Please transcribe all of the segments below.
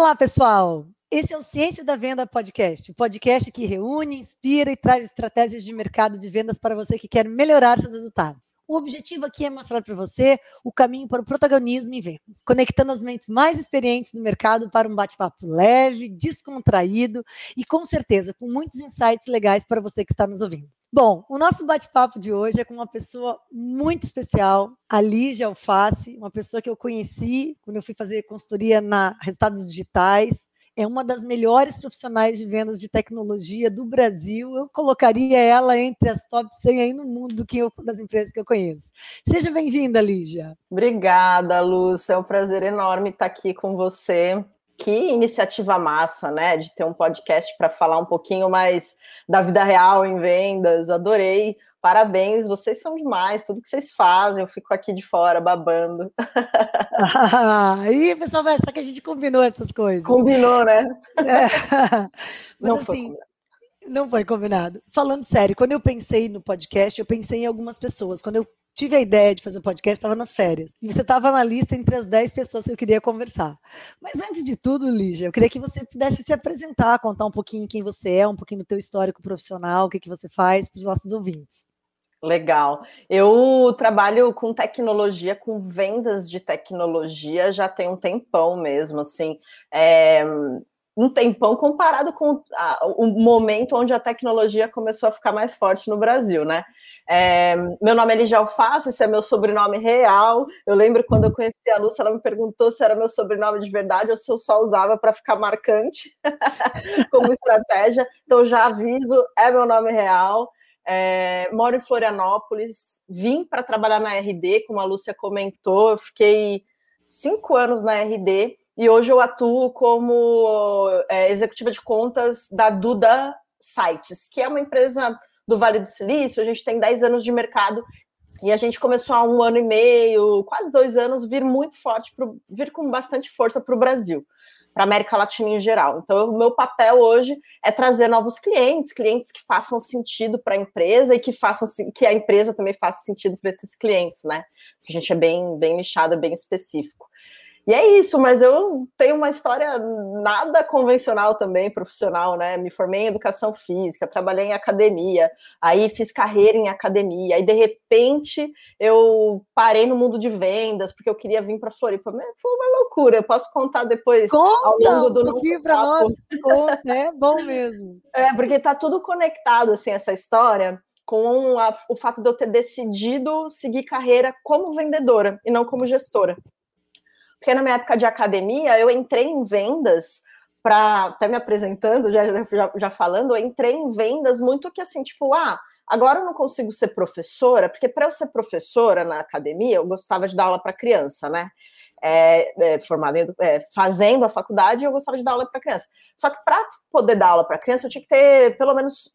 Olá, pessoal! Esse é o Ciência da Venda Podcast, o podcast que reúne, inspira e traz estratégias de mercado de vendas para você que quer melhorar seus resultados. O objetivo aqui é mostrar para você o caminho para o protagonismo em vendas, conectando as mentes mais experientes do mercado para um bate-papo leve, descontraído e, com certeza, com muitos insights legais para você que está nos ouvindo. Bom, o nosso bate-papo de hoje é com uma pessoa muito especial, a Lígia Alface, uma pessoa que eu conheci quando eu fui fazer consultoria na Resultados Digitais, é uma das melhores profissionais de vendas de tecnologia do Brasil. Eu colocaria ela entre as top 100 aí no mundo do que eu, das empresas que eu conheço. Seja bem-vinda, Lígia. Obrigada, Lúcia. É um prazer enorme estar aqui com você. Que iniciativa massa, né? De ter um podcast para falar um pouquinho mais da vida real em vendas. Adorei Parabéns, vocês são demais, tudo que vocês fazem, eu fico aqui de fora babando. Aí o pessoal vai achar que a gente combinou essas coisas. Combinou, né? É. Mas não assim, foi não foi combinado. Falando sério, quando eu pensei no podcast, eu pensei em algumas pessoas. Quando eu tive a ideia de fazer um podcast, estava nas férias. E você estava na lista entre as 10 pessoas que eu queria conversar. Mas antes de tudo, Lígia, eu queria que você pudesse se apresentar, contar um pouquinho quem você é, um pouquinho do teu histórico profissional, o que, que você faz para os nossos ouvintes. Legal. Eu trabalho com tecnologia, com vendas de tecnologia já tem um tempão mesmo, assim. É, um tempão comparado com a, o momento onde a tecnologia começou a ficar mais forte no Brasil, né? É, meu nome é Ligia Alface, esse é meu sobrenome real. Eu lembro quando eu conheci a Lúcia, ela me perguntou se era meu sobrenome de verdade ou se eu só usava para ficar marcante como estratégia. Então, já aviso, é meu nome real. É, moro em Florianópolis, vim para trabalhar na RD, como a Lúcia comentou, eu fiquei cinco anos na RD e hoje eu atuo como é, executiva de contas da Duda Sites, que é uma empresa do Vale do Silício, a gente tem 10 anos de mercado e a gente começou há um ano e meio, quase dois anos, vir muito forte, pro, vir com bastante força para o Brasil para a América Latina em geral. Então, o meu papel hoje é trazer novos clientes, clientes que façam sentido para a empresa e que façam que a empresa também faça sentido para esses clientes, né? Porque a gente é bem, bem nichado, bem específico. E é isso, mas eu tenho uma história nada convencional também, profissional, né? Me formei em educação física, trabalhei em academia, aí fiz carreira em academia, aí de repente eu parei no mundo de vendas, porque eu queria vir para Floripa. Foi uma loucura, eu posso contar depois Conta ao longo do um nosso para nós, conta, é bom mesmo. É, porque tá tudo conectado, assim, essa história com a, o fato de eu ter decidido seguir carreira como vendedora e não como gestora. Porque na minha época de academia, eu entrei em vendas para até me apresentando, já, já, já falando, eu entrei em vendas muito que assim, tipo, ah, agora eu não consigo ser professora, porque para eu ser professora na academia, eu gostava de dar aula para criança, né? É, é, em, é, fazendo a faculdade, eu gostava de dar aula para criança. Só que para poder dar aula para criança, eu tinha que ter pelo menos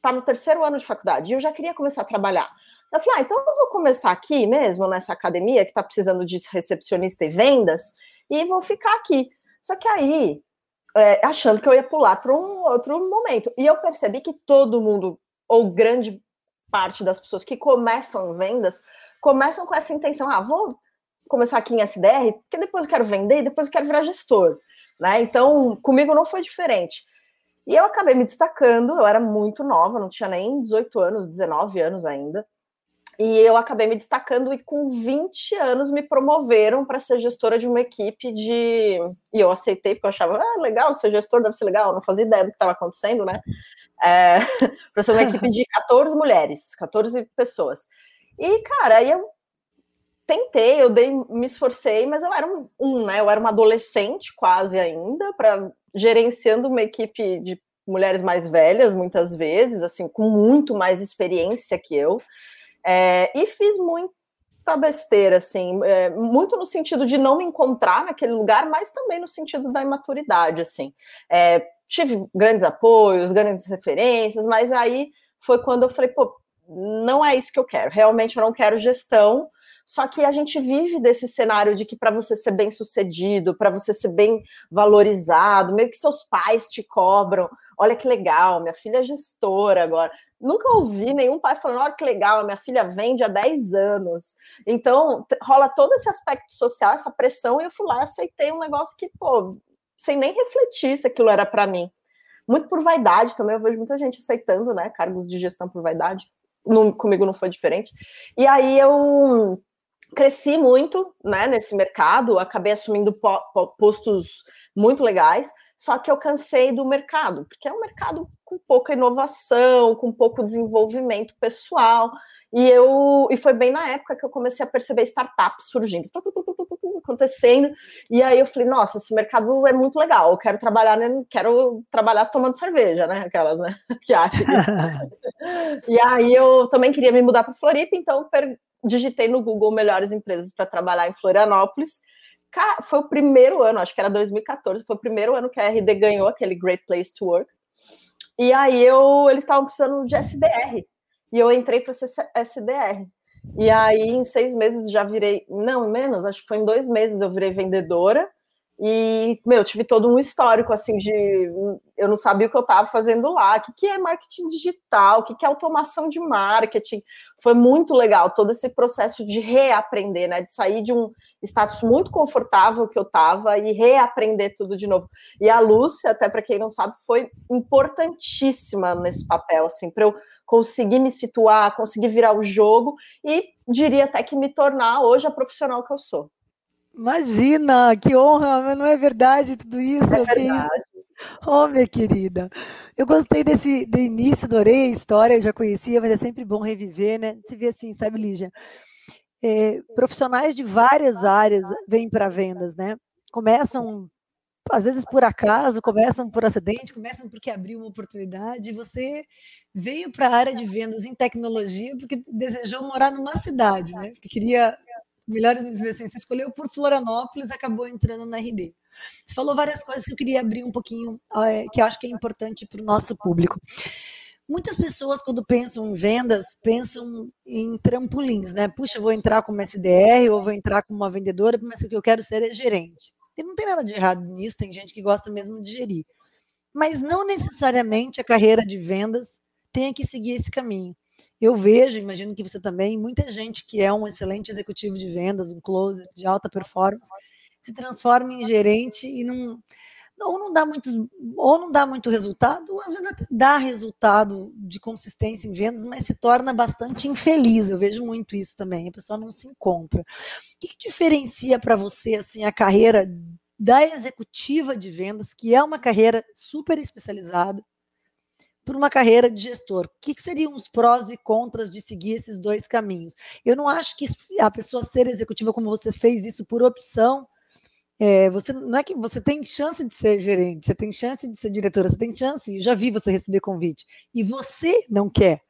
tá no terceiro ano de faculdade. E eu já queria começar a trabalhar. Eu falei, ah, então eu vou começar aqui mesmo, nessa academia que está precisando de recepcionista e vendas, e vou ficar aqui. Só que aí, é, achando que eu ia pular para um outro momento. E eu percebi que todo mundo, ou grande parte das pessoas que começam vendas, começam com essa intenção: ah, vou começar aqui em SDR, porque depois eu quero vender e depois eu quero virar gestor. Né? Então, comigo não foi diferente. E eu acabei me destacando, eu era muito nova, não tinha nem 18 anos, 19 anos ainda. E eu acabei me destacando e com 20 anos me promoveram para ser gestora de uma equipe de. E eu aceitei, porque eu achava, ah, legal, ser gestor deve ser legal, não fazia ideia do que estava acontecendo, né? É, para ser uma equipe de 14 mulheres, 14 pessoas. E, cara, aí eu tentei, eu dei, me esforcei, mas eu era um, um né? Eu era uma adolescente quase ainda, para gerenciando uma equipe de mulheres mais velhas, muitas vezes, assim, com muito mais experiência que eu. É, e fiz muita besteira, assim, é, muito no sentido de não me encontrar naquele lugar, mas também no sentido da imaturidade, assim. É, tive grandes apoios, grandes referências, mas aí foi quando eu falei, pô, não é isso que eu quero. Realmente eu não quero gestão. Só que a gente vive desse cenário de que para você ser bem sucedido, para você ser bem valorizado, meio que seus pais te cobram. Olha que legal, minha filha é gestora agora. Nunca ouvi nenhum pai falando, olha que legal, minha filha vende há 10 anos. Então, rola todo esse aspecto social, essa pressão, e eu fui lá e aceitei um negócio que, pô, sem nem refletir se aquilo era para mim. Muito por vaidade também, eu vejo muita gente aceitando, né, cargos de gestão por vaidade. Não, comigo não foi diferente. E aí eu cresci muito, né, nesse mercado, acabei assumindo postos muito legais, só que eu cansei do mercado, porque é um mercado com pouca inovação, com pouco desenvolvimento pessoal. E eu e foi bem na época que eu comecei a perceber startups surgindo, acontecendo. E aí eu falei, nossa, esse mercado é muito legal. Eu quero trabalhar, né? quero trabalhar tomando cerveja, né? Aquelas, né? Que acham. e aí eu também queria me mudar para Floripa, então digitei no Google melhores empresas para trabalhar em Florianópolis foi o primeiro ano, acho que era 2014, foi o primeiro ano que a RD ganhou aquele Great Place to Work. E aí eu, eles estavam precisando de SDR. E eu entrei para ser SDR. E aí, em seis meses, já virei, não, menos, acho que foi em dois meses eu virei vendedora. E, meu, tive todo um histórico, assim, de eu não sabia o que eu estava fazendo lá, o que, que é marketing digital, o que, que é automação de marketing. Foi muito legal todo esse processo de reaprender, né? De sair de um status muito confortável que eu estava e reaprender tudo de novo. E a Lúcia, até para quem não sabe, foi importantíssima nesse papel, assim, para eu conseguir me situar, conseguir virar o jogo e diria até que me tornar hoje a profissional que eu sou. Imagina, que honra, mas não é verdade tudo isso? É verdade. Oh, minha querida, eu gostei desse do início, adorei a história, eu já conhecia, mas é sempre bom reviver, né? Se vê assim, sabe, Lígia? É, profissionais de várias áreas vêm para vendas, né? Começam, às vezes por acaso, começam por acidente, começam porque abriu uma oportunidade, e você veio para a área de vendas em tecnologia porque desejou morar numa cidade, né? Porque queria melhores assim, você escolheu por Florianópolis, acabou entrando na RD. Você falou várias coisas que eu queria abrir um pouquinho, é, que eu acho que é importante para o nosso público. Muitas pessoas, quando pensam em vendas, pensam em trampolins, né? Puxa, eu vou entrar como SDR ou vou entrar como uma vendedora, mas o que eu quero ser é gerente. E não tem nada de errado nisso, tem gente que gosta mesmo de gerir. Mas não necessariamente a carreira de vendas tenha que seguir esse caminho. Eu vejo, imagino que você também, muita gente que é um excelente executivo de vendas, um closer de alta performance, se transforma em gerente e não ou não dá muitos ou não dá muito resultado, ou às vezes até dá resultado de consistência em vendas, mas se torna bastante infeliz. Eu vejo muito isso também. A pessoa não se encontra. O que, que diferencia para você assim a carreira da executiva de vendas, que é uma carreira super especializada, por uma carreira de gestor. O que, que, seriam os prós e contras de seguir esses dois caminhos? Eu não acho que a pessoa ser executiva, como você fez isso por opção, é, você não é que você tem chance de ser gerente, você tem chance de ser diretora, você tem chance, eu já vi você receber convite, e você não quer.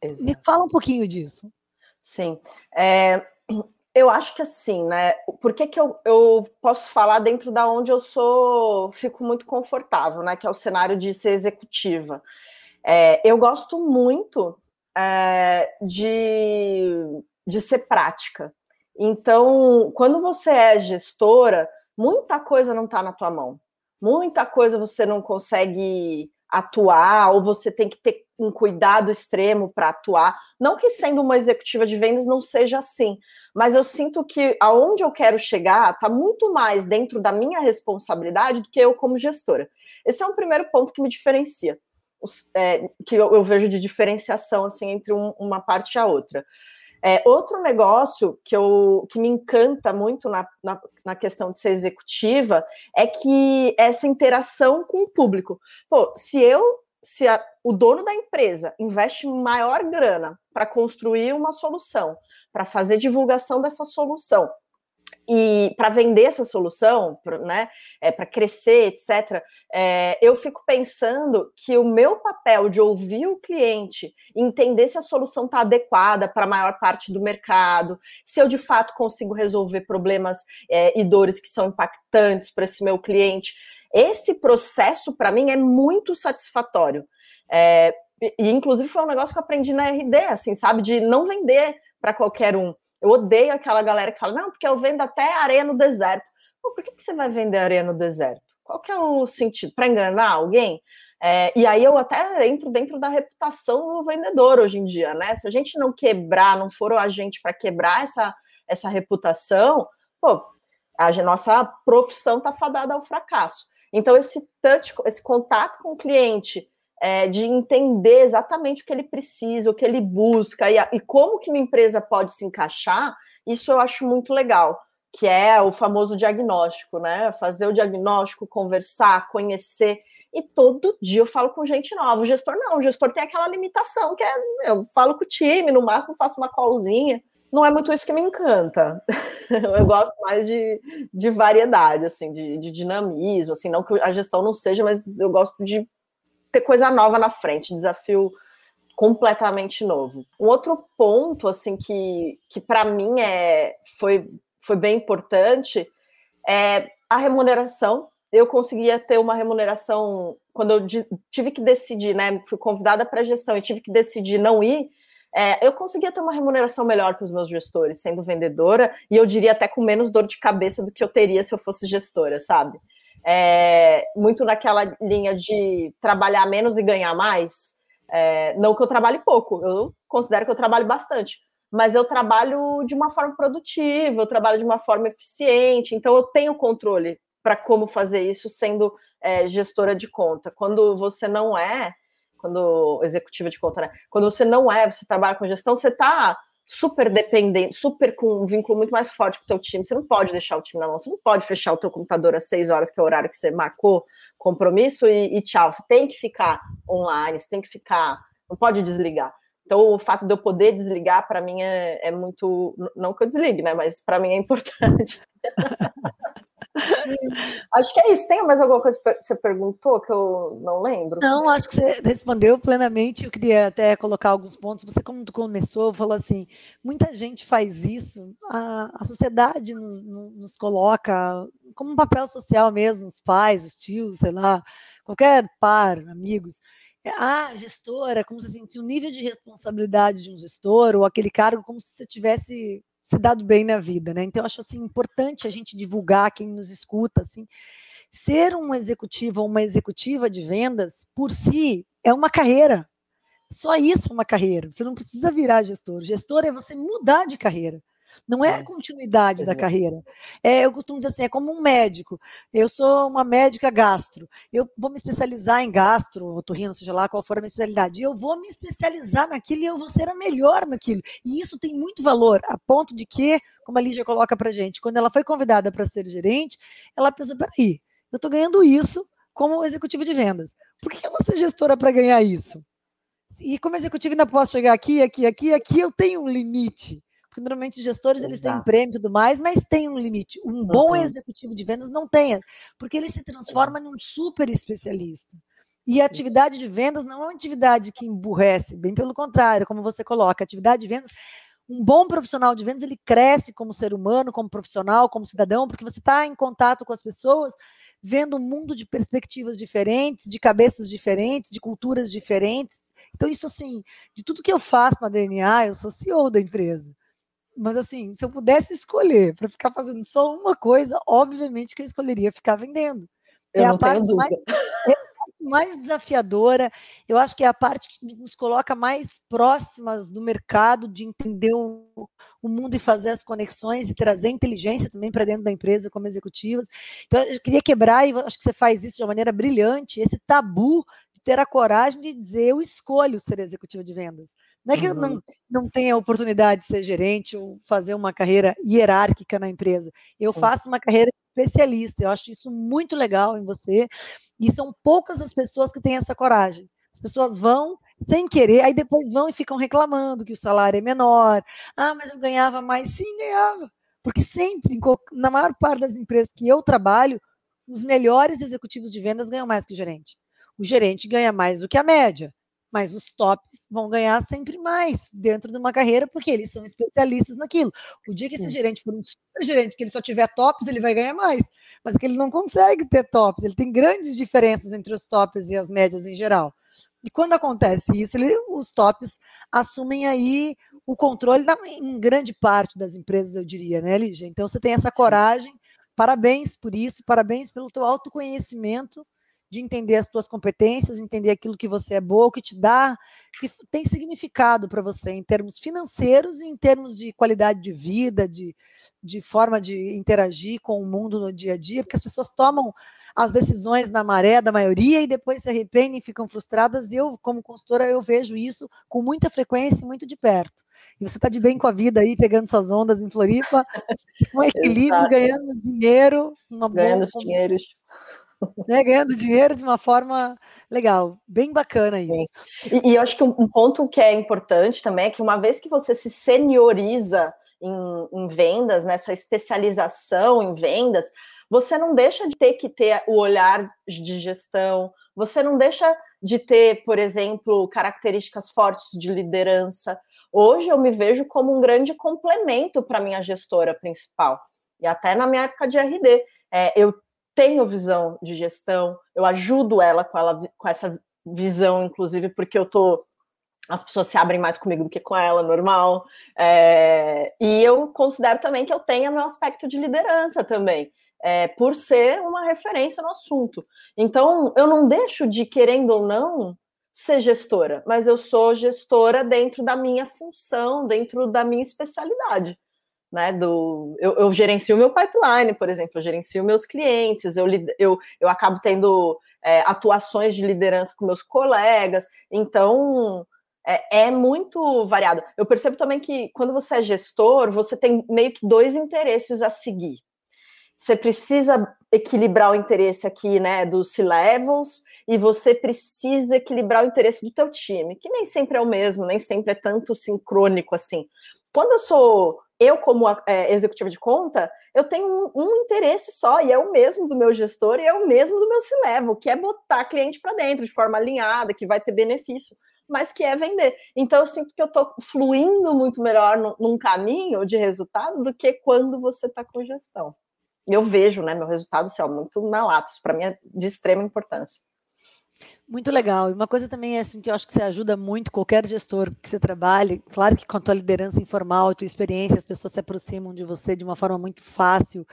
Exato. Me fala um pouquinho disso. Sim. É, eu acho que assim, né? Por que, que eu, eu posso falar dentro da onde eu sou, fico muito confortável, né? Que é o cenário de ser executiva. É, eu gosto muito é, de, de ser prática. Então, quando você é gestora, muita coisa não está na tua mão. Muita coisa você não consegue atuar, ou você tem que ter um cuidado extremo para atuar. Não que sendo uma executiva de vendas não seja assim, mas eu sinto que aonde eu quero chegar está muito mais dentro da minha responsabilidade do que eu como gestora. Esse é um primeiro ponto que me diferencia é, que eu, eu, vejo de diferenciação assim entre um, uma parte e a outra. É, outro negócio que, eu, que me encanta muito na, na, na, questão de ser executiva é que essa interação com o público. Pô, se eu, se a, o dono da empresa investe maior grana para construir uma solução, para fazer divulgação dessa solução, e para vender essa solução, pra, né, é, para crescer, etc., é, eu fico pensando que o meu papel de ouvir o cliente, entender se a solução está adequada para a maior parte do mercado, se eu de fato consigo resolver problemas é, e dores que são impactantes para esse meu cliente, esse processo para mim é muito satisfatório. É, e inclusive foi um negócio que eu aprendi na RD, assim, sabe, de não vender para qualquer um eu odeio aquela galera que fala, não, porque eu vendo até areia no deserto. Pô, por que, que você vai vender areia no deserto? Qual que é o sentido? Para enganar alguém? É, e aí eu até entro dentro da reputação do vendedor hoje em dia, né? Se a gente não quebrar, não for a gente para quebrar essa, essa reputação, pô, a nossa profissão está fadada ao fracasso. Então, esse touch, esse contato com o cliente, é, de entender exatamente o que ele precisa, o que ele busca e, a, e como que minha empresa pode se encaixar, isso eu acho muito legal, que é o famoso diagnóstico, né? Fazer o diagnóstico, conversar, conhecer. E todo dia eu falo com gente nova. O gestor não, o gestor tem aquela limitação que é, eu falo com o time, no máximo faço uma callzinha não é muito isso que me encanta. Eu gosto mais de, de variedade, assim, de, de, dinamismo, assim, não que a gestão não seja, mas eu gosto de ter coisa nova na frente, desafio completamente novo. Um outro ponto, assim, que, que para mim é, foi, foi bem importante é a remuneração. Eu conseguia ter uma remuneração quando eu tive que decidir, né? Fui convidada para gestão e tive que decidir não ir é, eu conseguia ter uma remuneração melhor que os meus gestores sendo vendedora, e eu diria até com menos dor de cabeça do que eu teria se eu fosse gestora, sabe? É, muito naquela linha de trabalhar menos e ganhar mais. É, não que eu trabalhe pouco, eu considero que eu trabalho bastante, mas eu trabalho de uma forma produtiva, eu trabalho de uma forma eficiente, então eu tenho controle para como fazer isso sendo é, gestora de conta. Quando você não é, quando executiva de conta, né? Quando você não é, você trabalha com gestão, você está super dependente, super com um vínculo muito mais forte com o teu time. Você não pode deixar o time na mão, você não pode fechar o teu computador às seis horas, que é o horário que você marcou compromisso, e, e tchau. Você tem que ficar online, você tem que ficar, não pode desligar. Então, o fato de eu poder desligar, para mim, é, é, muito. Não que eu desligue, né? Mas para mim é importante. acho que é isso. Tem mais alguma coisa que você perguntou que eu não lembro? Não, acho que você respondeu plenamente. Eu queria até colocar alguns pontos. Você, como começou, falou assim: muita gente faz isso, a, a sociedade nos, nos coloca como um papel social mesmo, os pais, os tios, sei lá, qualquer par, amigos. Ah, gestora, como se sentir o nível de responsabilidade de um gestor, ou aquele cargo como se você tivesse se dado bem na vida, né? Então, eu acho assim importante a gente divulgar quem nos escuta, assim, ser um executivo ou uma executiva de vendas por si é uma carreira. Só isso é uma carreira. Você não precisa virar gestor. Gestor é você mudar de carreira. Não é a continuidade da carreira. É, eu costumo dizer assim, é como um médico. Eu sou uma médica gastro. Eu vou me especializar em gastro, otorrino, seja lá qual for a minha especialidade. E eu vou me especializar naquilo e eu vou ser a melhor naquilo. E isso tem muito valor, a ponto de que, como a Lígia coloca para gente, quando ela foi convidada para ser gerente, ela pensou, peraí, eu estou ganhando isso como executivo de vendas. Por que eu vou ser gestora para ganhar isso? E como executivo ainda posso chegar aqui, aqui, aqui, aqui, eu tenho um limite porque normalmente os gestores eles têm prêmio e tudo mais, mas tem um limite. Um bom uhum. executivo de vendas não tem, porque ele se transforma em um super especialista. E a atividade de vendas não é uma atividade que emburrece, bem pelo contrário, como você coloca, a atividade de vendas um bom profissional de vendas ele cresce como ser humano, como profissional, como cidadão, porque você está em contato com as pessoas, vendo um mundo de perspectivas diferentes, de cabeças diferentes, de culturas diferentes. Então, isso assim, de tudo que eu faço na DNA, eu sou CEO da empresa. Mas assim, se eu pudesse escolher para ficar fazendo só uma coisa, obviamente que eu escolheria ficar vendendo. Eu é a parte mais, é mais desafiadora. Eu acho que é a parte que nos coloca mais próximas do mercado, de entender o, o mundo e fazer as conexões e trazer inteligência também para dentro da empresa como executivas. Então, eu queria quebrar, e acho que você faz isso de uma maneira brilhante, esse tabu ter a coragem de dizer eu escolho ser executivo de vendas. Não é que uhum. eu não, não tenha oportunidade de ser gerente ou fazer uma carreira hierárquica na empresa. Eu Sim. faço uma carreira especialista. Eu acho isso muito legal em você. E são poucas as pessoas que têm essa coragem. As pessoas vão sem querer, aí depois vão e ficam reclamando que o salário é menor. Ah, mas eu ganhava mais. Sim, ganhava. Porque sempre, na maior parte das empresas que eu trabalho, os melhores executivos de vendas ganham mais que o gerente. O gerente ganha mais do que a média mas os tops vão ganhar sempre mais dentro de uma carreira, porque eles são especialistas naquilo. O dia que esse Sim. gerente for um super gerente, que ele só tiver tops, ele vai ganhar mais, mas que ele não consegue ter tops, ele tem grandes diferenças entre os tops e as médias em geral. E quando acontece isso, ele, os tops assumem aí o controle da, em grande parte das empresas, eu diria, né, Lígia? Então você tem essa coragem, parabéns por isso, parabéns pelo teu autoconhecimento, de entender as tuas competências, entender aquilo que você é boa, que te dá, que tem significado para você em termos financeiros e em termos de qualidade de vida, de, de forma de interagir com o mundo no dia a dia, porque as pessoas tomam as decisões na maré da maioria e depois se arrependem, ficam frustradas. Eu, como consultora, eu vejo isso com muita frequência e muito de perto. E você está de bem com a vida aí, pegando suas ondas em Floripa, com equilíbrio, ganhando dinheiro, uma ganhando boa, dinheiros. Né, ganhando dinheiro de uma forma legal, bem bacana isso. E, e, eu acho que um, um, ponto que é importante também é que uma vez que você se senioriza em, em vendas, nessa especialização em vendas, você não deixa de ter que ter o olhar de gestão, você não deixa de ter, por exemplo, características fortes de liderança. Hoje eu me vejo como um grande complemento para minha gestora principal. E até na minha época de RD, é, eu tenho visão de gestão, eu ajudo ela com, ela com essa visão, inclusive, porque eu tô as pessoas se abrem mais comigo do que com ela, normal. É, e eu considero também que eu tenho meu aspecto de liderança também, é, por ser uma referência no assunto. Então, eu não deixo de, querendo ou não, ser gestora, mas eu sou gestora dentro da minha função, dentro da minha especialidade. Né, do, eu, eu gerencio meu pipeline, por exemplo, eu gerencio meus clientes, eu, eu, eu acabo tendo é, atuações de liderança com meus colegas, então é, é, muito variado. Eu percebo também que quando você é gestor, você tem meio que dois interesses a seguir. Você precisa equilibrar o interesse aqui, né, dos C-levels, e você precisa equilibrar o interesse do teu time, que nem sempre é o mesmo, nem sempre é tanto sincrônico assim. Quando eu sou eu como é, executiva de conta, eu tenho um, um, interesse só, e é o mesmo do meu gestor, e é o mesmo do meu C-level, que é botar cliente para dentro de forma alinhada, que vai ter benefício mas que é vender. Então eu sinto que eu estou fluindo muito melhor no, num caminho de resultado do que quando você está com gestão. Eu vejo, né, meu resultado assim, ó, muito na lata. Isso para mim é de extrema importância. Muito legal. E uma coisa também é assim que eu acho que você ajuda muito qualquer gestor que você trabalhe. Claro que com a tua liderança informal, a tua experiência, as pessoas se aproximam de você de uma forma muito fácil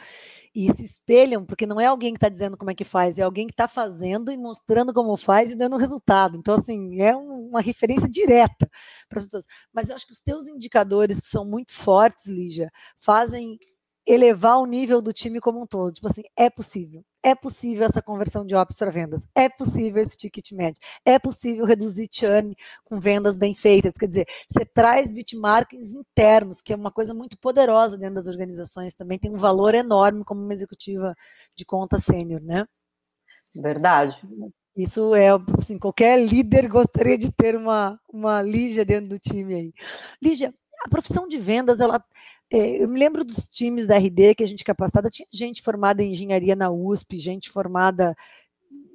e se espelham, porque não é alguém que está dizendo como é que faz, é alguém que está fazendo e mostrando como faz e dando resultado. Então, assim, é uma referência direta para as pessoas. Mas eu acho que os teus indicadores, que são muito fortes, Lígia, fazem elevar o nível do time como um todo. Tipo assim, é possível. É possível essa conversão de ops para vendas. É possível esse ticket médio. É possível reduzir churn com vendas bem feitas. Quer dizer, você traz bitmarkings internos, que é uma coisa muito poderosa dentro das organizações. Também tem um valor enorme como uma executiva de conta sênior, né? Verdade. Isso é, assim, qualquer líder gostaria de ter uma, uma Lígia dentro do time aí. Lígia, a profissão de vendas, ela, é, eu me lembro dos times da RD que a gente capacitada, tinha gente formada em engenharia na USP, gente formada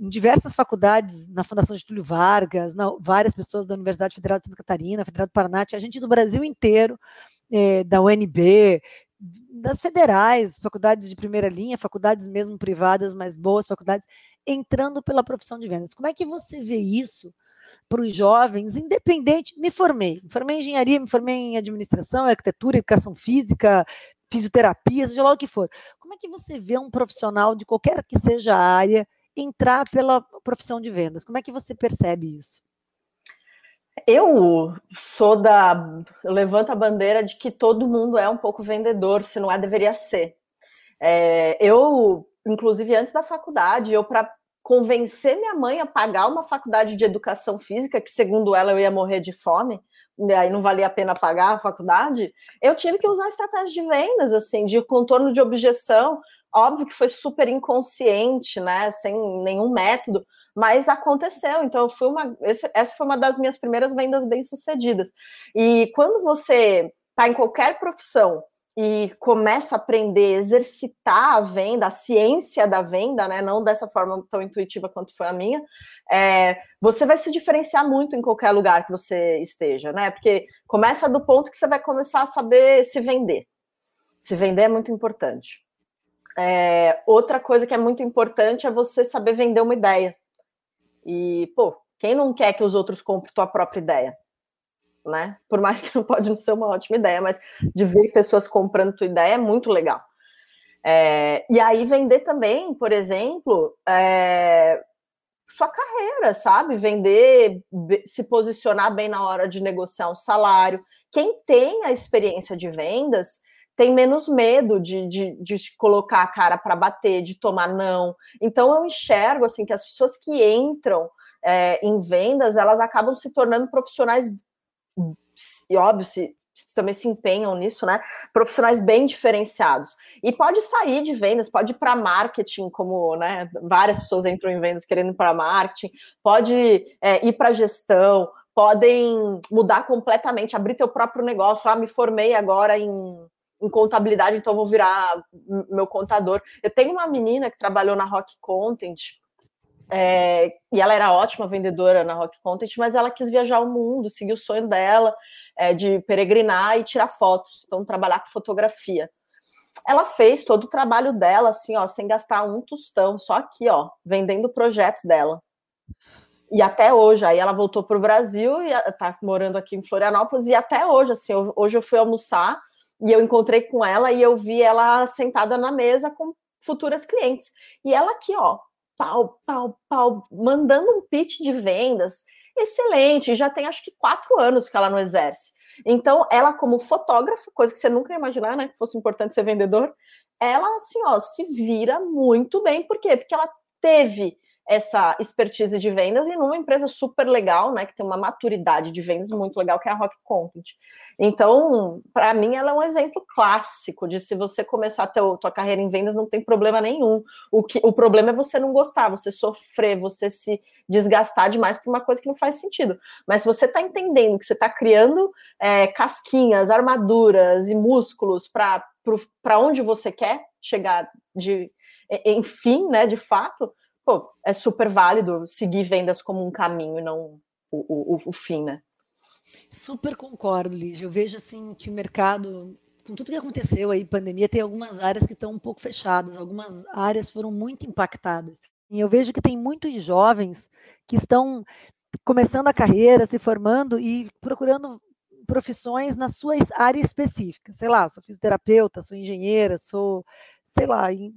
em diversas faculdades, na Fundação Getúlio Vargas, na, várias pessoas da Universidade Federal de Santa Catarina, Federal do Paraná, tinha gente do Brasil inteiro, é, da UNB, das federais, faculdades de primeira linha, faculdades mesmo privadas, mas boas faculdades, entrando pela profissão de vendas. Como é que você vê isso para os jovens, independente. Me formei, me formei em engenharia, me formei em administração, arquitetura, educação física, fisioterapia, seja lá o que for. Como é que você vê um profissional de qualquer que seja a área entrar pela profissão de vendas? Como é que você percebe isso? Eu sou da. Eu levanto a bandeira de que todo mundo é um pouco vendedor, se não é, deveria ser. É, eu, inclusive, antes da faculdade, eu, para convencer minha mãe a pagar uma faculdade de educação física, que segundo ela eu ia morrer de fome, e aí não valia a pena pagar a faculdade, eu tive que usar estratégias de vendas, assim, de contorno de objeção, óbvio que foi super inconsciente, né, sem nenhum método, mas aconteceu, então foi uma, essa foi uma das minhas primeiras vendas bem sucedidas, e quando você está em qualquer profissão e começa a aprender, exercitar a venda, a ciência da venda, né? Não dessa forma tão intuitiva quanto foi a minha, é, você vai se diferenciar muito em qualquer lugar que você esteja, né? Porque começa do ponto que você vai começar a saber se vender. Se vender é muito importante. É, outra coisa que é muito importante é você saber vender uma ideia. E, pô, quem não quer que os outros comprem tua própria ideia? Né? Por mais que não pode não ser uma ótima ideia, mas de ver pessoas comprando tua ideia é muito legal. É, e aí vender também, por exemplo, é, sua carreira, sabe? Vender, se posicionar bem na hora de negociar um salário. Quem tem a experiência de vendas tem menos medo de, de, de colocar a cara para bater, de tomar não. Então eu enxergo assim que as pessoas que entram é, em vendas, elas acabam se tornando profissionais e óbvio, se, também se empenham nisso, né? Profissionais bem diferenciados. E pode sair de vendas, pode ir para marketing, como né, várias pessoas entram em vendas querendo ir para marketing, pode é, ir para gestão, podem mudar completamente, abrir teu próprio negócio. Ah, me formei agora em, em contabilidade, então vou virar meu contador. Eu tenho uma menina que trabalhou na Rock Content é, e ela era ótima vendedora na Rock Content, mas ela quis viajar o mundo, seguir o sonho dela é, de peregrinar e tirar fotos, então trabalhar com fotografia. Ela fez todo o trabalho dela, assim, ó, sem gastar um tostão, só aqui, ó, vendendo o projeto dela. E até hoje, aí ela voltou para o Brasil e tá morando aqui em Florianópolis, e até hoje, assim, eu, hoje eu fui almoçar e eu encontrei com ela e eu vi ela sentada na mesa com futuras clientes. E ela aqui, ó, pau, pau, pau, mandando um pitch de vendas excelente. Já tem acho que quatro anos que ela não exerce. Então, ela, como fotógrafa, coisa que você nunca ia imaginar, né? Que fosse importante ser vendedor, ela, assim, ó, se vira muito bem. Por quê? Porque ela teve essa expertise de vendas e numa empresa super legal, né, que tem uma maturidade de vendas muito legal, que é a Rock Content. Então, para mim, ela é um exemplo clássico de se você começar a ter a tua carreira em vendas, não tem problema nenhum. O, que, o problema é você não gostar, você sofrer, você se desgastar demais por uma coisa que não faz sentido. Mas se você está entendendo que você está criando é, casquinhas, armaduras e músculos para onde você quer chegar de enfim, né, de fato, pô, é super válido seguir vendas como um caminho e não o, o, o fim, né? Super concordo, Lígia. Eu vejo assim que o mercado, com tudo que aconteceu aí, pandemia, tem algumas áreas que estão um pouco fechadas, algumas áreas foram muito impactadas. E eu vejo que tem muitos jovens que estão começando a carreira, se formando e procurando profissões na sua área específica. Sei lá, sou fisioterapeuta, sou engenheira, sou, sei lá, em,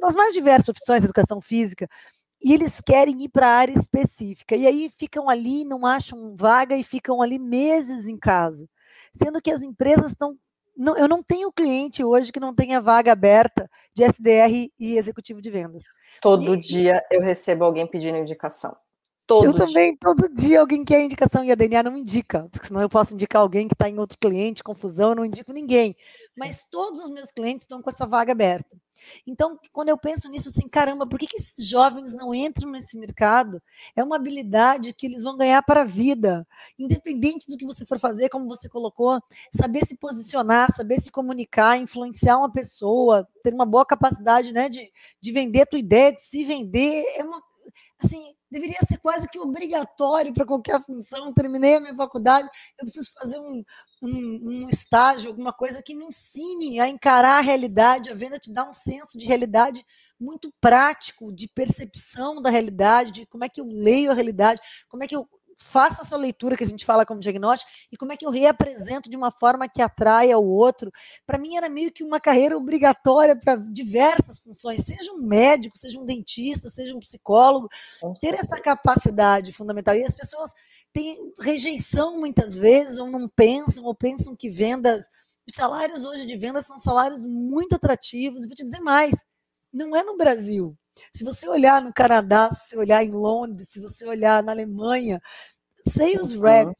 nas mais diversas profissões, educação física, e eles querem ir para a área específica. E aí ficam ali, não acham vaga e ficam ali meses em casa. Sendo que as empresas estão. Não, eu não tenho cliente hoje que não tenha vaga aberta de SDR e executivo de vendas. Todo e, dia eu recebo alguém pedindo indicação. Todo eu também, todo dia alguém quer indicação e a DNA não indica, porque senão eu posso indicar alguém que está em outro cliente, confusão, eu não indico ninguém. Mas todos os meus clientes estão com essa vaga aberta. Então, quando eu penso nisso, assim, caramba, por que, que esses jovens não entram nesse mercado? É uma habilidade que eles vão ganhar para a vida, independente do que você for fazer, como você colocou, saber se posicionar, saber se comunicar, influenciar uma pessoa, ter uma boa capacidade né, de, de vender a tua ideia, de se vender, é uma assim, deveria ser quase que obrigatório para qualquer função. Terminei a minha faculdade, eu preciso fazer um, um, um, estágio, alguma coisa que me ensine a encarar a realidade. A venda te dá um senso de realidade muito prático, de percepção da realidade, de como é que eu leio a realidade, como é que eu faço essa leitura que a gente fala como diagnóstico e como é que eu reapresento de uma forma que atraia o outro. Para mim era meio que uma carreira obrigatória para diversas funções, seja um médico, seja um dentista, seja um psicólogo, ter essa capacidade fundamental. E as pessoas têm rejeição muitas vezes, ou não pensam, ou pensam que vendas. Os salários hoje de vendas são salários muito atrativos. Vou te dizer mais: não é no Brasil. Se você olhar no Canadá, se você olhar em Londres, se você olhar na Alemanha, sales uhum. rep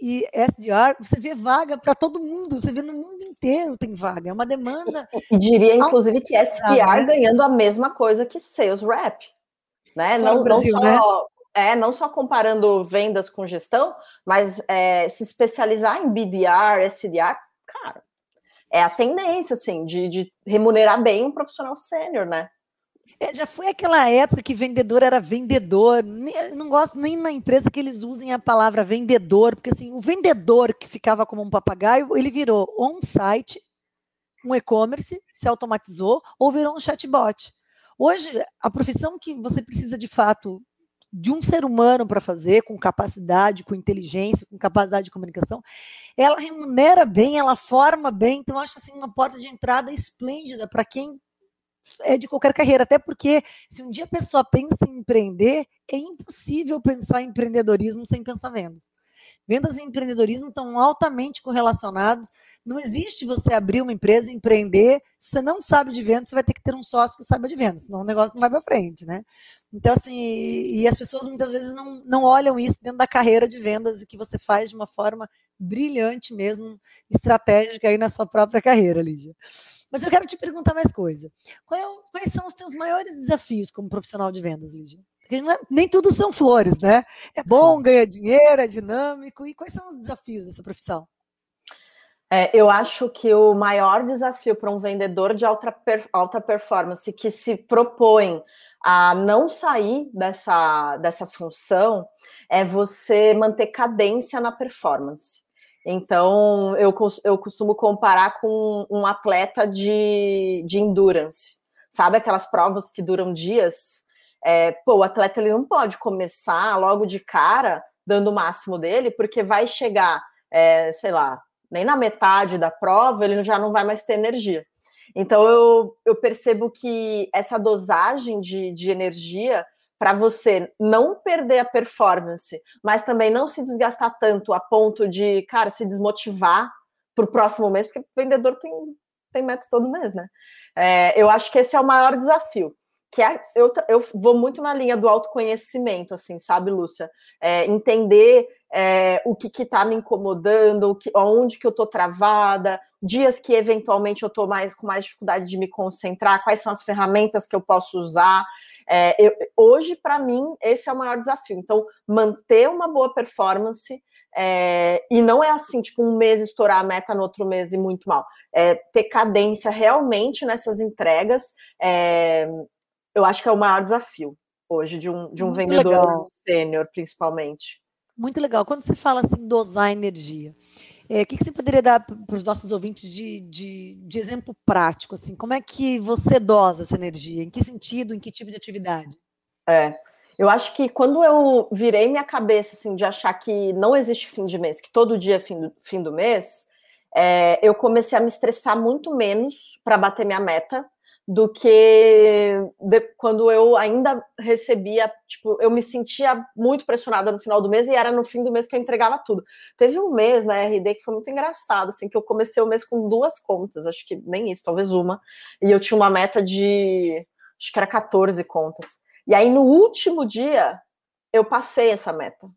e SDR, você vê vaga para todo mundo, você vê no mundo inteiro tem vaga, é uma demanda. E diria, inclusive, que SDR ganhando a mesma coisa que sales rep, né? Não, Brasil, não, só, né? É, não só comparando vendas com gestão, mas é, se especializar em BDR, SDR, cara, é a tendência, assim, de, de remunerar bem um profissional sênior, né? É, já foi aquela época que vendedor era vendedor. Não gosto nem na empresa que eles usem a palavra vendedor, porque assim, o vendedor que ficava como um papagaio, ele virou on-site, um e-commerce, se automatizou, ou virou um chatbot. Hoje, a profissão que você precisa de fato de um ser humano para fazer, com capacidade, com inteligência, com capacidade de comunicação, ela remunera bem, ela forma bem, então acho assim uma porta de entrada esplêndida para quem é de qualquer carreira, até porque se um dia a pessoa pensa em empreender, é impossível pensar em empreendedorismo sem pensar vendas. Vendas e empreendedorismo estão altamente correlacionados, Não existe você abrir uma empresa, empreender, se você não sabe de vendas, você vai ter que ter um sócio que saiba de vendas, senão o negócio não vai para frente, né? Então, assim, e, as pessoas muitas vezes não, não olham isso dentro da carreira de vendas e que você faz de uma forma brilhante mesmo, estratégica aí na sua própria carreira, Lídia. Mas eu quero te perguntar mais coisa. É, quais são os teus maiores desafios como profissional de vendas, Lídia? Porque é, nem tudo são flores, né? É bom, ganha dinheiro, é dinâmico. E quais são os desafios dessa profissão? É, eu acho que o maior desafio para um vendedor de alta, alta performance que se propõe a não sair dessa, dessa função é você manter cadência na performance. Então, eu, eu costumo comparar com um atleta de, de endurance. Sabe aquelas provas que duram dias? É, pô, o atleta ele não pode começar logo de cara dando o máximo dele, porque vai chegar, é, sei lá, nem na metade da prova, ele já não vai mais ter energia. Então, eu, eu percebo que essa dosagem de, de energia para você não perder a performance, mas também não se desgastar tanto a ponto de, cara, se desmotivar para o próximo mês, porque vendedor tem, tem meta todo mês, né? É, eu acho que esse é o maior desafio. Que é, eu, eu vou muito na linha do autoconhecimento, assim, sabe, Lúcia? É, entender é, o que está me incomodando, o que, onde que eu estou travada, dias que eventualmente eu estou mais com mais dificuldade de me concentrar, quais são as ferramentas que eu posso usar. É, eu, hoje, para mim, esse é o maior desafio. Então, manter uma boa performance é, e não é assim, tipo, um mês estourar a meta no outro mês e muito mal. É, ter cadência realmente nessas entregas, é, eu acho que é o maior desafio hoje de um, de um vendedor sênior, principalmente. Muito legal. Quando você fala assim, dosar energia, é, o que, que, você poderia dar para os nossos ouvintes de, de, de, exemplo prático? Assim, como é que você dosa essa energia? Em que sentido? Em que tipo de atividade? É, eu acho que quando eu virei minha cabeça assim, de achar que não existe fim de mês, que todo dia é fim do, fim do mês, é, eu comecei a me estressar muito menos para bater minha meta do que de, quando eu ainda recebia, tipo, eu me sentia muito pressionada no final do mês e era no fim do mês que eu entregava tudo. Teve um mês na RD que foi muito engraçado, assim, que eu comecei o mês com duas contas, acho que nem isso, talvez uma, e eu tinha uma meta de, acho que era 14 contas. E aí no último dia eu passei essa meta.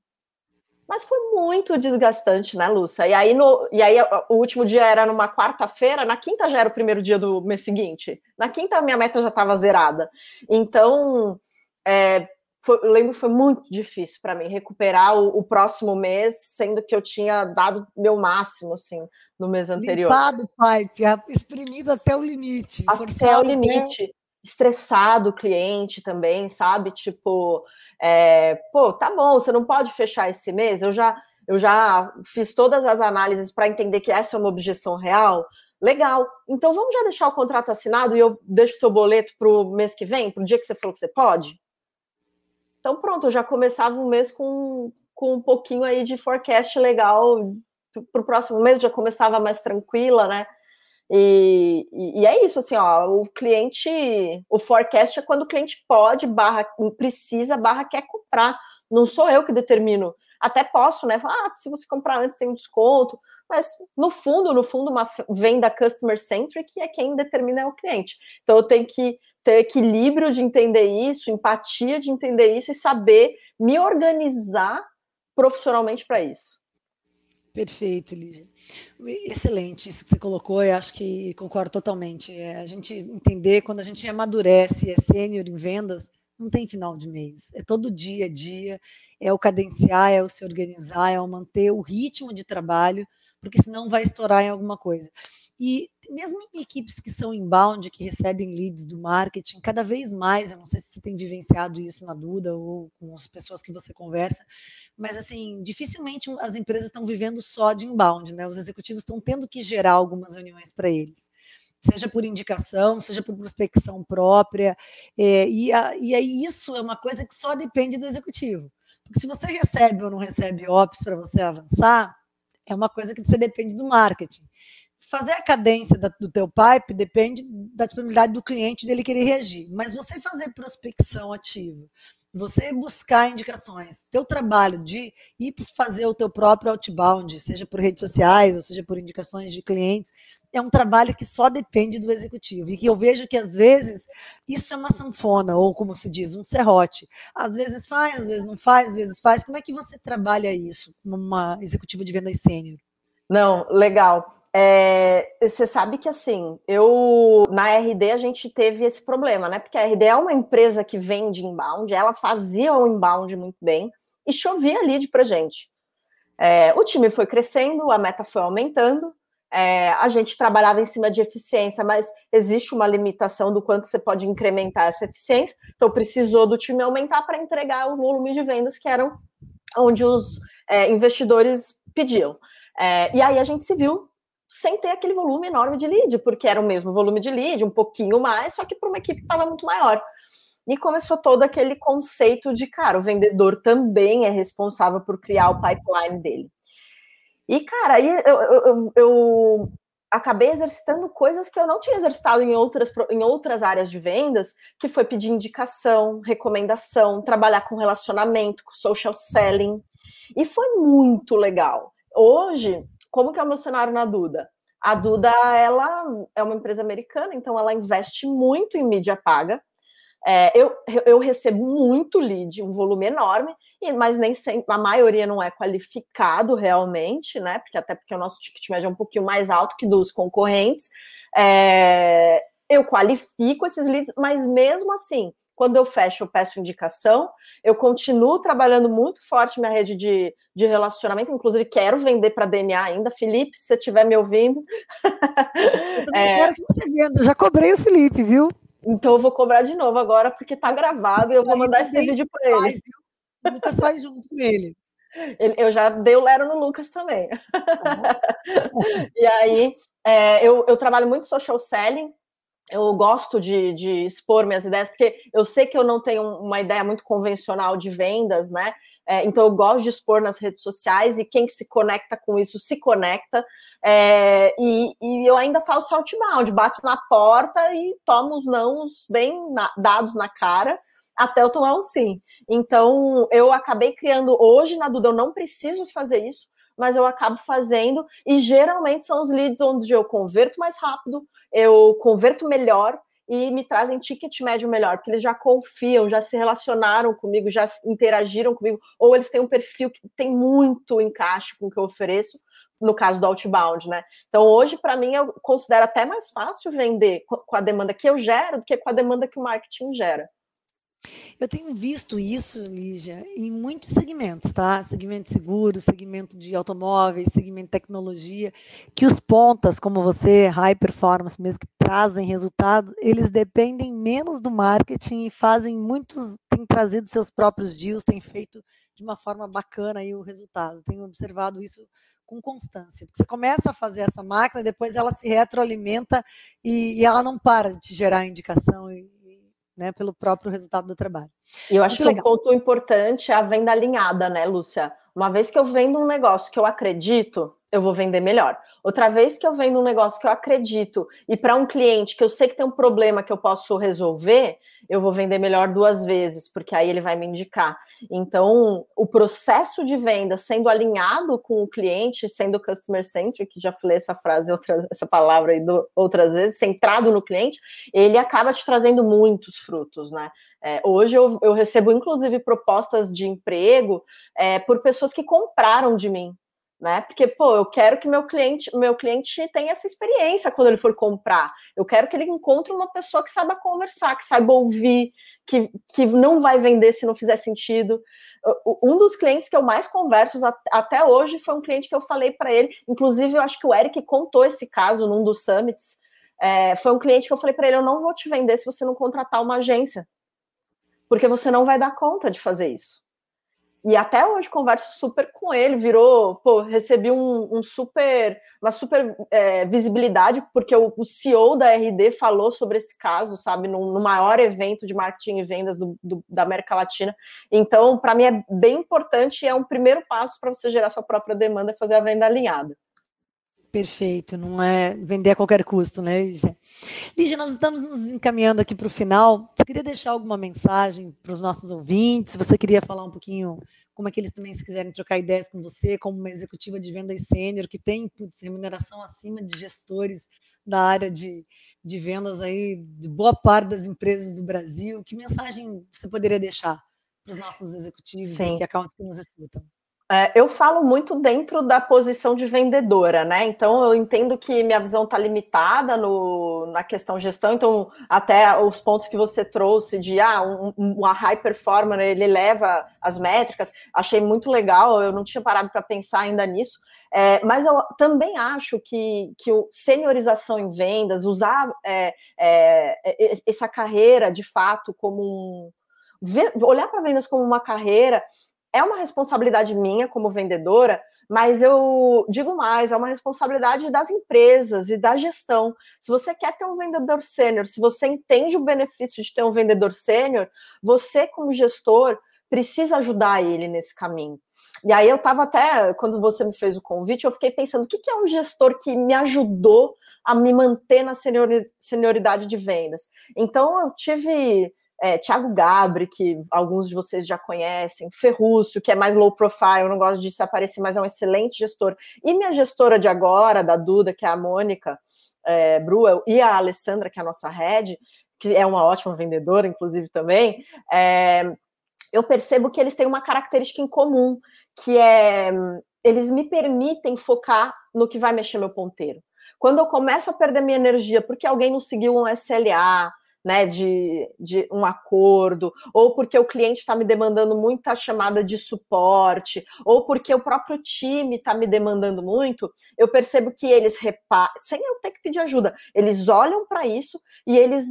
Mas foi muito desgastante, né, Lúcia? E aí, no, e aí o último dia era numa quarta-feira, na quinta já era o primeiro dia do mês seguinte. Na quinta a minha meta já estava zerada. Então, é, foi, eu lembro que foi muito difícil para mim recuperar o, o, próximo mês, sendo que eu tinha dado meu máximo, assim, no mês anterior. Limpado pipe, exprimido até o limite. Até o limite. Até... Estressado o cliente também, sabe? Tipo, é, pô, tá bom, você não pode fechar esse mês. Eu já, eu já fiz todas as análises para entender que essa é uma objeção real. Legal. Então vamos já deixar o contrato assinado e eu deixo o seu boleto para o mês que vem, para o dia que você falou que você pode? Então pronto, eu já começava um mês com, com um pouquinho aí de forecast legal para o próximo mês, já começava mais tranquila, né? E, e, é isso, assim, ó, o cliente, o forecast é quando o cliente pode, barra, precisa, barra, quer comprar. Não sou eu que determino. Até posso, né? Falar, ah, se você comprar antes tem um desconto. Mas no fundo, no fundo, uma venda customer centric é quem determina é o cliente. Então eu tenho que ter equilíbrio de entender isso, empatia de entender isso e saber me organizar profissionalmente para isso. Perfeito, Lígia. Excelente isso que você colocou, eu acho que concordo totalmente. É, a gente entender quando a gente amadurece, é sênior em vendas, não tem final de mês. É todo dia a dia, é o cadenciar, é o se organizar, é o manter o ritmo de trabalho, porque senão vai estourar em alguma coisa. E mesmo em equipes que são inbound, que recebem leads do marketing, cada vez mais, eu não sei se você tem vivenciado isso na Duda ou com as pessoas que você conversa, mas assim, dificilmente as empresas estão vivendo só de inbound, né? Os executivos estão tendo que gerar algumas reuniões para eles seja por indicação, seja por prospecção própria, é, e, a, e aí isso é uma coisa que só depende do executivo. Porque se você recebe ou não recebe ops para você avançar, é uma coisa que você depende do marketing. Fazer a cadência da, do teu pipe depende da disponibilidade do cliente dele querer reagir. Mas você fazer prospecção ativa, você buscar indicações, teu trabalho de ir fazer o teu próprio outbound, seja por redes sociais, ou seja por indicações de clientes, é um trabalho que só depende do executivo. E que eu vejo que, às vezes, isso é uma sanfona, ou como se diz, um serrote. Às vezes faz, às vezes não faz, às vezes faz. Como é que você trabalha isso como uma executiva de vendas sênior? Não, legal. É, você sabe que assim, eu na RD a gente teve esse problema, né? Porque a RD é uma empresa que vende inbound, ela fazia o inbound muito bem e chovia lead pra gente. É, o time foi crescendo, a meta foi aumentando, é, a gente trabalhava em cima de eficiência, mas existe uma limitação do quanto você pode incrementar essa eficiência, então precisou do time aumentar para entregar o volume de vendas que eram onde os é, investidores pediam. É, e aí a gente se viu sem ter aquele volume enorme de lead, porque era o mesmo volume de lead, um pouquinho mais, só que para uma equipe que estava muito maior. E começou todo aquele conceito de, cara, o vendedor também é responsável por criar o pipeline dele. E, cara, aí eu, eu, eu acabei exercitando coisas que eu não tinha exercitado em outras, em outras áreas de vendas, que foi pedir indicação, recomendação, trabalhar com relacionamento, com social selling. E foi muito legal. Hoje, como que é o meu cenário na Duda? A Duda, ela é uma empresa americana, então ela investe muito em mídia paga. É, eu, eu recebo muito lead, um volume enorme, mas nem sempre, a maioria não é qualificado realmente, né? Porque até porque o nosso ticket médio é um pouquinho mais alto que dos concorrentes. É, eu qualifico esses leads, mas mesmo assim, quando eu fecho, eu peço indicação, eu continuo trabalhando muito forte minha rede de, de relacionamento, inclusive quero vender para DNA ainda. Felipe, se você estiver me ouvindo. é... que vendo. Já cobrei o Felipe, viu? Então eu vou cobrar de novo agora, porque está gravado e eu vou mandar esse vídeo para ele. O Lucas faz junto com ele. Eu já dei o Lero no Lucas também. Uhum. e aí, é, eu, eu trabalho muito social selling, eu gosto de, de, expor minhas ideias, porque eu sei que eu não tenho uma ideia muito convencional de vendas, né? É, então eu gosto de expor nas redes sociais e quem que se conecta com isso se conecta. É, e, e, eu ainda faço outbound, bato na porta e tomo os nãos bem na, dados na cara até eu tomar um sim. Então eu acabei criando hoje na Duda, eu não preciso fazer isso mas eu acabo fazendo, e geralmente são os leads onde eu converto mais rápido, eu converto melhor e me trazem ticket médio melhor, porque eles já confiam, já se relacionaram comigo, já interagiram comigo, ou eles têm um perfil que tem muito encaixe com o que eu ofereço, no caso do outbound, né? Então, hoje, para mim, eu considero até mais fácil vender com a demanda que eu gero do que com a demanda que o marketing gera. Eu tenho visto isso, Lígia, em muitos segmentos, tá? Segmento de seguro, segmento de automóveis, segmento de tecnologia, que os pontas, como você, high performance, mesmo que trazem resultado, eles dependem menos do marketing e fazem muitos, têm trazido seus próprios deals, têm feito de uma forma bacana aí o resultado. Tenho observado isso com constância. Porque você começa a fazer essa máquina, depois ela se retroalimenta e, e ela não para de te gerar indicação e, né, pelo próprio resultado do trabalho. E eu acho Muito que legal. um ponto importante é a venda alinhada, né, Lúcia? Uma vez que eu vendo um negócio que eu acredito, eu vou vender melhor. Outra vez que eu vendo um negócio que eu acredito e para um cliente que eu sei que tem um problema que eu posso resolver, eu vou vender melhor duas vezes, porque aí ele vai me indicar. Então, o processo de venda sendo alinhado com o cliente, sendo customer centric, já falei essa frase, outra, essa palavra aí do, outras vezes, centrado no cliente, ele acaba te trazendo muitos frutos, né? É, hoje eu, eu, recebo, inclusive, propostas de emprego é, por pessoas que compraram de mim né? Porque, pô, eu quero que meu cliente, meu cliente tenha essa experiência quando ele for comprar. Eu quero que ele encontre uma pessoa que saiba conversar, que saiba ouvir, que, que não vai vender se não fizer sentido. Um dos clientes que eu mais converso até hoje foi um cliente que eu falei para ele, inclusive eu acho que o Eric contou esse caso num dos summits. É, foi um cliente que eu falei para ele: eu não vou te vender se você não contratar uma agência, porque você não vai dar conta de fazer isso. E até hoje converso super com ele, virou, pô, recebi um, um super, uma super é, visibilidade, porque o, o, CEO da RD falou sobre esse caso, sabe, no, no maior evento de marketing e vendas do, do, da América Latina. Então, para mim é bem importante e é um primeiro passo para você gerar sua própria demanda e fazer a venda alinhada. Perfeito, não é vender a qualquer custo, né, Lígia? Lígia, nós estamos nos encaminhando aqui para o final. Você queria deixar alguma mensagem para os nossos ouvintes? Você queria falar um pouquinho como é que eles também, se quiserem trocar ideias com você, como uma executiva de vendas sênior, que tem putz, remuneração acima de gestores da área de, de vendas aí, de boa parte das empresas do Brasil. Que mensagem você poderia deixar para os nossos executivos Sim. e que acabam que nos escutam? É, eu falo muito dentro da posição de vendedora, né? Então eu entendo que minha visão está limitada no, na questão gestão, então até os pontos que você trouxe de ah, um, uma high performer, ele leva as métricas, achei muito legal, eu não tinha parado para pensar ainda nisso, é, mas eu também acho que, que o seniorização em vendas, usar é, é, é essa carreira de fato como um. olhar para vendas como uma carreira é uma responsabilidade minha como vendedora, mas eu digo mais, é uma responsabilidade das empresas e da gestão. Se você quer ter um vendedor sênior, se você entende o benefício de ter um vendedor sênior, você, como gestor, precisa ajudar ele nesse caminho. E aí eu estava até, quando você me fez o convite, eu fiquei pensando, o que, é um gestor que me ajudou a me manter na senioridade de vendas? Então eu tive é, Thiago Gabri, que alguns de vocês já conhecem, Ferrúcio, que é mais low profile, não gosto de se aparecer, mas é um excelente gestor. E minha gestora de agora, da Duda, que é a Mônica é, Bruel, e a Alessandra, que é a nossa head, que é uma ótima vendedora, inclusive, também, é, eu percebo que eles têm uma característica em comum, que é eles me permitem focar no que vai mexer meu ponteiro. Quando eu começo a perder minha energia porque alguém não seguiu um SLA, né, de, de um acordo, ou porque o cliente está me demandando muita chamada de suporte, ou porque o próprio time está me demandando muito, eu percebo que eles reparam, sem eu ter que pedir ajuda, eles olham para isso e eles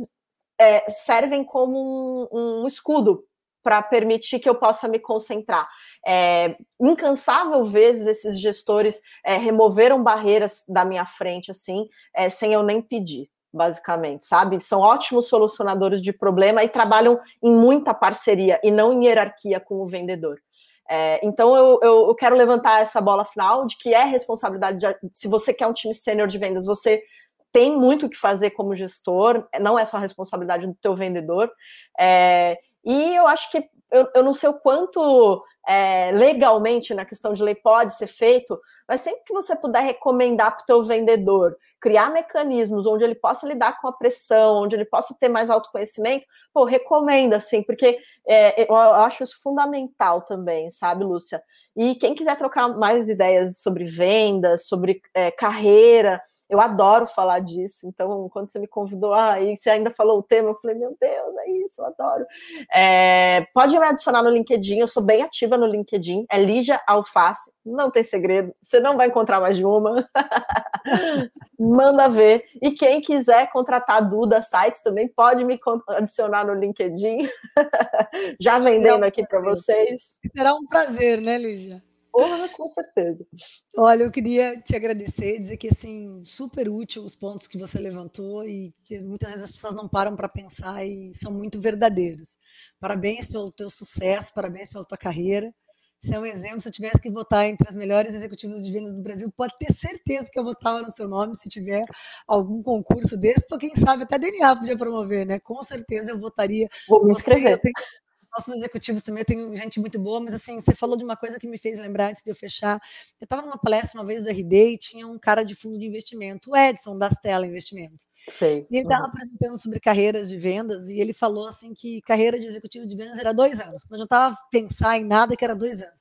é, servem como um, um escudo para permitir que eu possa me concentrar. É, incansável vezes esses gestores é, removeram barreiras da minha frente, assim, é, sem eu nem pedir basicamente, sabe? São ótimos solucionadores de problema e trabalham em muita parceria e não em hierarquia com o vendedor. É, então eu, eu, eu, quero levantar essa bola final de que é responsabilidade de, se você quer um time sênior de vendas, você tem muito o que fazer como gestor, não é só responsabilidade do teu vendedor. É, e eu acho que eu, eu não sei o quanto é, legalmente na questão de lei pode ser feito, mas sempre que você puder recomendar para o teu vendedor, criar mecanismos onde ele possa lidar com a pressão, onde ele possa ter mais autoconhecimento, pô, recomenda, assim, porque é, eu acho isso fundamental também, sabe, Lúcia? E quem quiser trocar mais ideias sobre vendas, sobre é, carreira, eu adoro falar disso. Então, quando você me convidou, ah, e você ainda falou o tema, eu falei, meu Deus, é isso, eu adoro. É, pode me adicionar no LinkedIn, eu sou bem ativa no LinkedIn, é Lígia Alface, não tem segredo, você não vai encontrar mais de uma. Manda ver. E quem quiser contratar a Duda Sites também pode me adicionar no LinkedIn. Já vendendo aqui para vocês. Será um prazer, né, Lígia? Porra, com certeza. Olha, eu queria te agradecer, dizer que assim, super útil os pontos que você levantou e que muitas vezes as pessoas não param para pensar e são muito verdadeiros. Parabéns pelo teu sucesso, parabéns pela tua carreira. Você é um exemplo. Se eu tivesse que votar entre as melhores executivas de vendas do Brasil, pode ter certeza que eu votava no seu nome se tiver algum concurso desse, para quem sabe até DNA podia promover, né? Com certeza eu votaria. Vou me inscrever nossos executivos também, eu tenho gente muito boa, mas assim, você falou de uma coisa que me fez lembrar antes de eu fechar. Eu estava numa palestra uma vez do RD e tinha um cara de fundo de investimento, o Edson, da Stella Investimento. Sei. E ele estava uhum. apresentando sobre carreiras de vendas e ele falou assim que carreira de executivo de vendas era dois anos. Quando eu estava pensar em nada que era dois anos.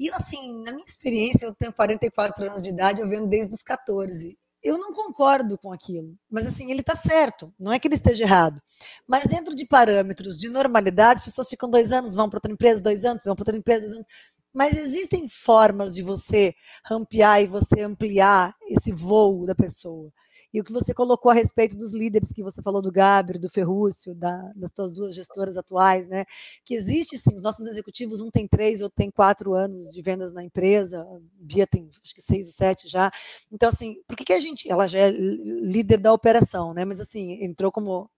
E assim, na minha experiência, eu tenho 44 anos de idade, eu vendo desde os 14 eu não concordo com aquilo. Mas assim, ele está certo, não é que ele esteja errado. Mas dentro de parâmetros de normalidade, as pessoas ficam dois anos, vão para outra empresa, dois anos, vão para outra empresa, dois anos. Mas existem formas de você rampear e você ampliar esse voo da pessoa. E o que você colocou a respeito dos líderes que você falou do Gabriel, do Ferrúcio, da, das suas duas gestoras atuais, né? Que existe sim, os nossos executivos, um tem três, outro tem quatro anos de vendas na empresa, a Bia tem acho que seis ou sete já. Então, assim, por que, que a gente. Ela já é líder da operação, né? Mas assim, entrou como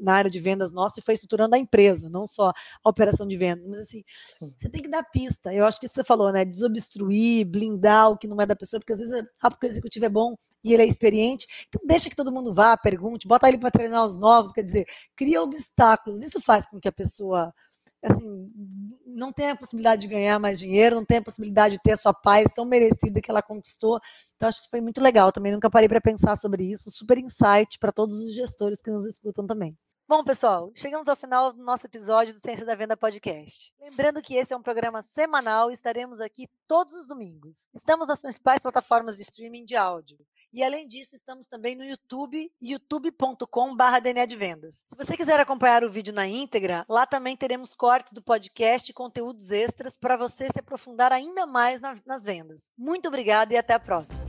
na área de vendas nossa e foi estruturando a empresa, não só a operação de vendas, mas assim, Sim. você tem que dar pista. Eu acho que isso você falou, né? Desobstruir, blindar o que não é da pessoa, porque às vezes ah, porque o executivo é bom e ele é experiente, então deixa que todo mundo vá, pergunte, bota ele para treinar os novos, quer dizer, cria obstáculos. Isso faz com que a pessoa assim, não tem a possibilidade de ganhar mais dinheiro, não tem a possibilidade de ter a sua paz tão merecida que ela conquistou. Então, acho que foi muito legal. Também nunca parei para pensar sobre isso. Super insight para todos os gestores que nos escutam também. Bom, pessoal, chegamos ao final do nosso episódio do Ciência da Venda Podcast. Lembrando que esse é um programa semanal e estaremos aqui todos os domingos. Estamos nas principais plataformas de streaming de áudio. E além disso, estamos também no YouTube, youtube.com.br de Vendas. Se você quiser acompanhar o vídeo na íntegra, lá também teremos cortes do podcast e conteúdos extras para você se aprofundar ainda mais na, nas vendas. Muito obrigada e até a próxima.